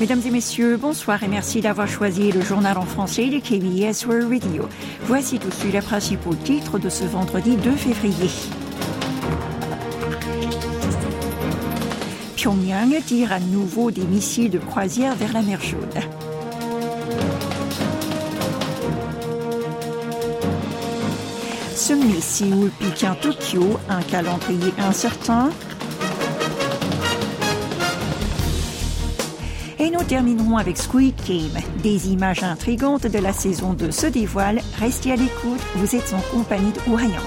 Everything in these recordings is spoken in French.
Mesdames et messieurs, bonsoir et merci d'avoir choisi le journal en français de KBS World Radio. Voici tout de suite les principaux titres de ce vendredi 2 février. Pyongyang tire à nouveau des missiles de croisière vers la mer Chaude. Sommet Séoul, Pékin, Tokyo, un calendrier incertain. Et nous terminerons avec Squid Game. Des images intrigantes de la saison 2 se dévoilent. Restez à l'écoute, vous êtes en compagnie de Ourayang.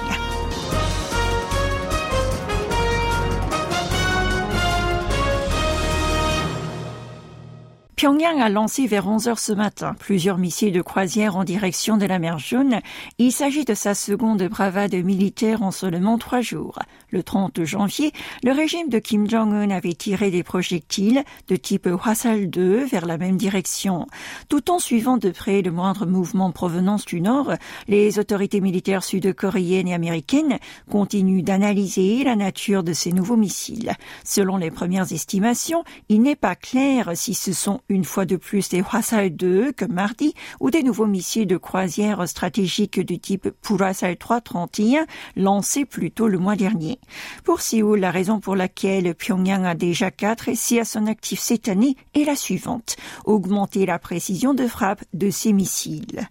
Pyongyang a lancé vers 11 heures ce matin plusieurs missiles de croisière en direction de la mer Jaune. Il s'agit de sa seconde bravade militaire en seulement trois jours. Le 30 janvier, le régime de Kim Jong-un avait tiré des projectiles de type Hwasal 2 vers la même direction. Tout en suivant de près le moindre mouvement provenance du nord, les autorités militaires sud-coréennes et américaines continuent d'analyser la nature de ces nouveaux missiles. Selon les premières estimations, il n'est pas clair si ce sont une fois de plus des Hwasal 2 que mardi ou des nouveaux missiles de croisière stratégiques du type Purasal 331 lancés plus tôt le mois dernier. Pour Séoul, la raison pour laquelle Pyongyang a déjà quatre essais à son actif cette année est la suivante. Augmenter la précision de frappe de ces missiles.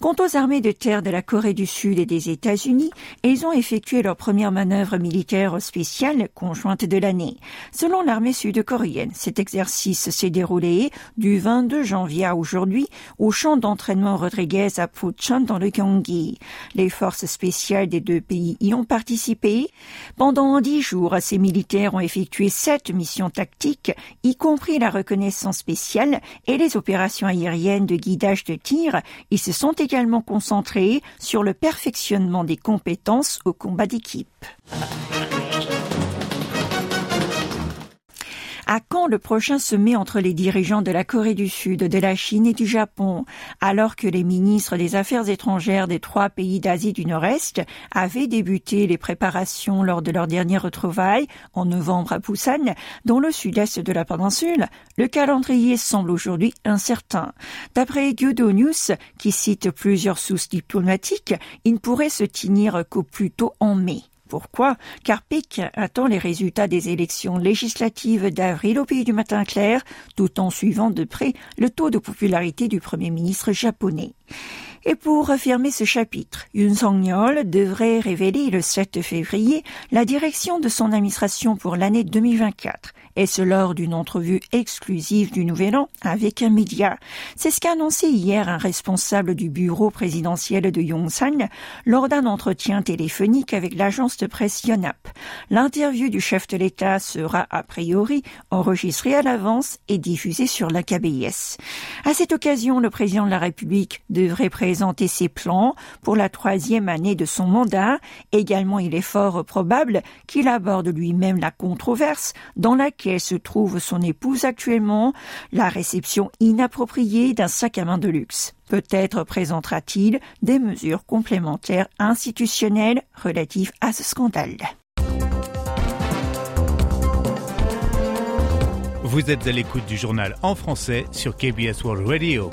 Quant aux armées de terre de la Corée du Sud et des États-Unis, elles ont effectué leur première manœuvre militaire spéciale conjointe de l'année. Selon l'armée sud-coréenne, cet exercice s'est déroulé du 22 janvier à aujourd'hui au champ d'entraînement Rodriguez à Puchon dans le Gyeonggi. Les forces spéciales des deux pays y ont participé. Pendant dix jours, ces militaires ont effectué sept missions tactiques, y compris la reconnaissance spéciale et les opérations aériennes de guidage de tir. Ils se sont également concentrés sur le perfectionnement des compétences au combat d'équipe. À quand le prochain sommet entre les dirigeants de la Corée du Sud, de la Chine et du Japon, alors que les ministres des Affaires étrangères des trois pays d'Asie du Nord-Est avaient débuté les préparations lors de leur dernière retrouvaille en novembre à Busan, dans le sud-est de la péninsule, le calendrier semble aujourd'hui incertain. D'après News, qui cite plusieurs sources diplomatiques, il ne pourrait se tenir qu'au plus tôt en mai. Pourquoi Car Pékin attend les résultats des élections législatives d'avril au pays du matin clair, tout en suivant de près le taux de popularité du Premier ministre japonais. Et pour refermer ce chapitre, Yoon Song-yeol devrait révéler le 7 février la direction de son administration pour l'année 2024 et ce lors d'une entrevue exclusive du Nouvel An avec un média. C'est ce qu'a annoncé hier un responsable du bureau présidentiel de Yongsan lors d'un entretien téléphonique avec l'agence de presse Yonhap. L'interview du chef de l'État sera a priori enregistrée à l'avance et diffusée sur la KBS. À cette occasion, le président de la République devrait présenter ses plans pour la troisième année de son mandat. Également, il est fort probable qu'il aborde lui-même la controverse dans laquelle se trouve son épouse actuellement, la réception inappropriée d'un sac à main de luxe. Peut-être présentera-t-il des mesures complémentaires institutionnelles relatives à ce scandale. Vous êtes à l'écoute du journal en français sur KBS World Radio.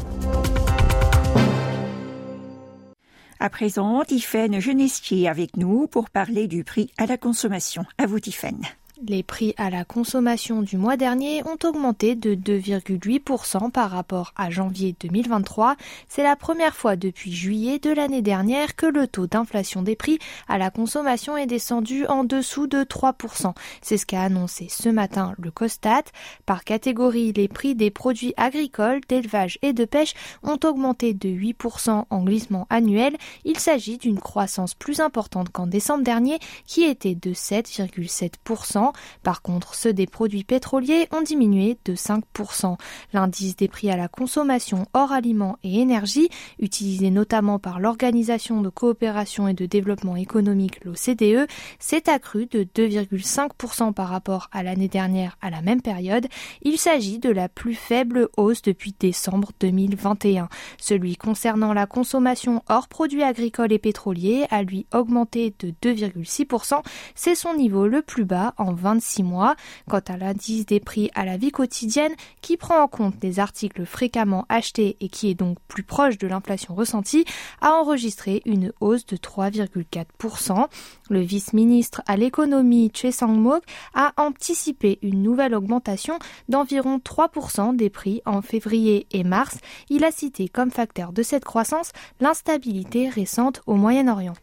À présent, Tiffaine Genestier avec nous pour parler du prix à la consommation. À vous, Tiffaine. Les prix à la consommation du mois dernier ont augmenté de 2,8% par rapport à janvier 2023. C'est la première fois depuis juillet de l'année dernière que le taux d'inflation des prix à la consommation est descendu en dessous de 3%. C'est ce qu'a annoncé ce matin le COSTAT. Par catégorie, les prix des produits agricoles, d'élevage et de pêche ont augmenté de 8% en glissement annuel. Il s'agit d'une croissance plus importante qu'en décembre dernier qui était de 7,7%. Par contre, ceux des produits pétroliers ont diminué de 5%. L'indice des prix à la consommation hors aliments et énergie, utilisé notamment par l'Organisation de coopération et de développement économique, l'OCDE, s'est accru de 2,5% par rapport à l'année dernière à la même période. Il s'agit de la plus faible hausse depuis décembre 2021. Celui concernant la consommation hors produits agricoles et pétroliers a lui augmenté de 2,6%. C'est son niveau le plus bas en 26 mois. Quant à l'indice des prix à la vie quotidienne, qui prend en compte des articles fréquemment achetés et qui est donc plus proche de l'inflation ressentie, a enregistré une hausse de 3,4%. Le vice-ministre à l'économie Choi Sang-mok a anticipé une nouvelle augmentation d'environ 3% des prix en février et mars. Il a cité comme facteur de cette croissance l'instabilité récente au Moyen-Orient.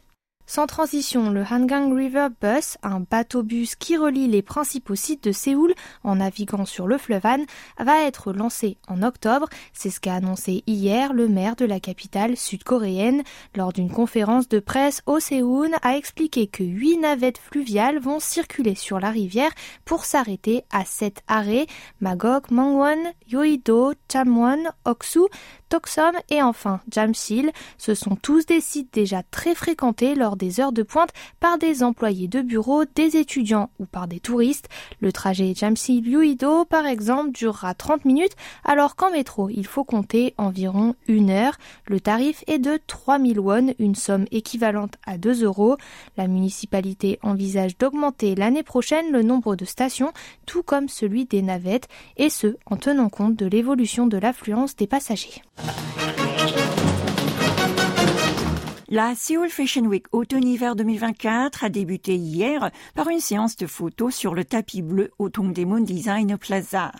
Sans transition, le Hangang River Bus, un bateau-bus qui relie les principaux sites de Séoul en naviguant sur le fleuve Han, va être lancé en octobre. C'est ce qu'a annoncé hier le maire de la capitale sud-coréenne lors d'une conférence de presse au Séoul a expliqué que huit navettes fluviales vont circuler sur la rivière pour s'arrêter à sept arrêts Magog, Mangwon, Yoido, Chamwon, Oksu, Toksom et enfin Jamsil. Ce sont tous des sites déjà très fréquentés lors des heures de pointe par des employés de bureau, des étudiants ou par des touristes. Le trajet Jamsil-Yuido, par exemple, durera 30 minutes, alors qu'en métro, il faut compter environ une heure. Le tarif est de 3000 won, une somme équivalente à 2 euros. La municipalité envisage d'augmenter l'année prochaine le nombre de stations, tout comme celui des navettes, et ce, en tenant compte de l'évolution de l'affluence des passagers. La Seoul Fashion Week automne-hiver 2024 a débuté hier par une séance de photos sur le tapis bleu au Tongdaemun Design Plaza.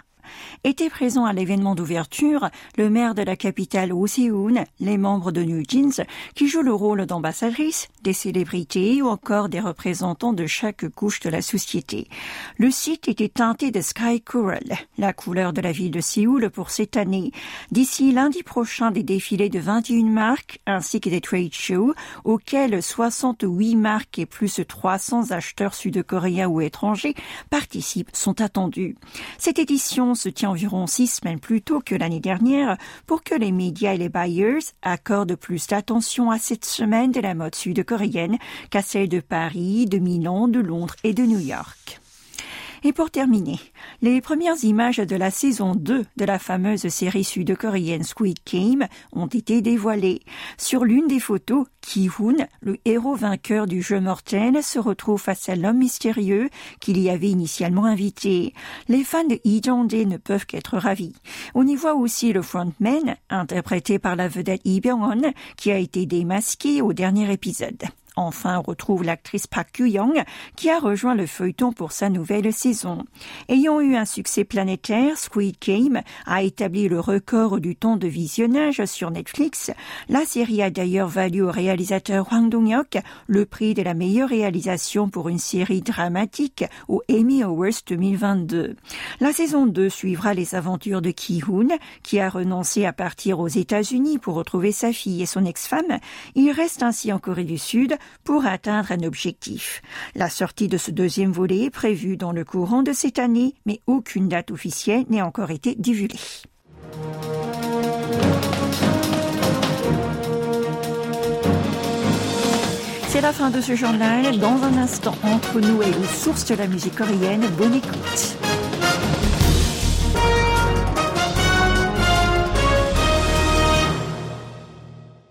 Étaient présents à l'événement d'ouverture le maire de la capitale Oseun, les membres de New Jeans, qui jouent le rôle d'ambassadrices, des célébrités ou encore des représentants de chaque couche de la société. Le site était teinté de Sky Coral, la couleur de la ville de Séoul pour cette année. D'ici lundi prochain, des défilés de 21 marques ainsi que des trade shows auxquels 68 marques et plus de 300 acheteurs sud-coréens ou étrangers participent sont attendus. Cette édition se tient environ six semaines plus tôt que l'année dernière pour que les médias et les buyers accordent plus d'attention à cette semaine de la mode sud-coréenne qu'à celle de Paris, de Milan, de Londres et de New York. Et pour terminer, les premières images de la saison 2 de la fameuse série sud-coréenne Squid Game ont été dévoilées. Sur l'une des photos, Ki-hoon, le héros vainqueur du jeu mortel, se retrouve face à l'homme mystérieux qu'il y avait initialement invité. Les fans de Lee Jong-jae ne peuvent qu'être ravis. On y voit aussi le frontman, interprété par la vedette Lee Byung-hun, qui a été démasqué au dernier épisode. Enfin, retrouve l'actrice Park Kyu-young qui a rejoint le feuilleton pour sa nouvelle saison. Ayant eu un succès planétaire, Squid Game a établi le record du temps de visionnage sur Netflix. La série a d'ailleurs valu au réalisateur Hwang Dong-hyuk le prix de la meilleure réalisation pour une série dramatique au Emmy Awards 2022. La saison 2 suivra les aventures de Ki-hoon qui a renoncé à partir aux États-Unis pour retrouver sa fille et son ex-femme. Il reste ainsi en Corée du Sud pour atteindre un objectif. La sortie de ce deuxième volet est prévue dans le courant de cette année, mais aucune date officielle n'a encore été divulguée. C'est la fin de ce journal. Dans un instant, entre nous et aux sources de la musique coréenne, bonne écoute.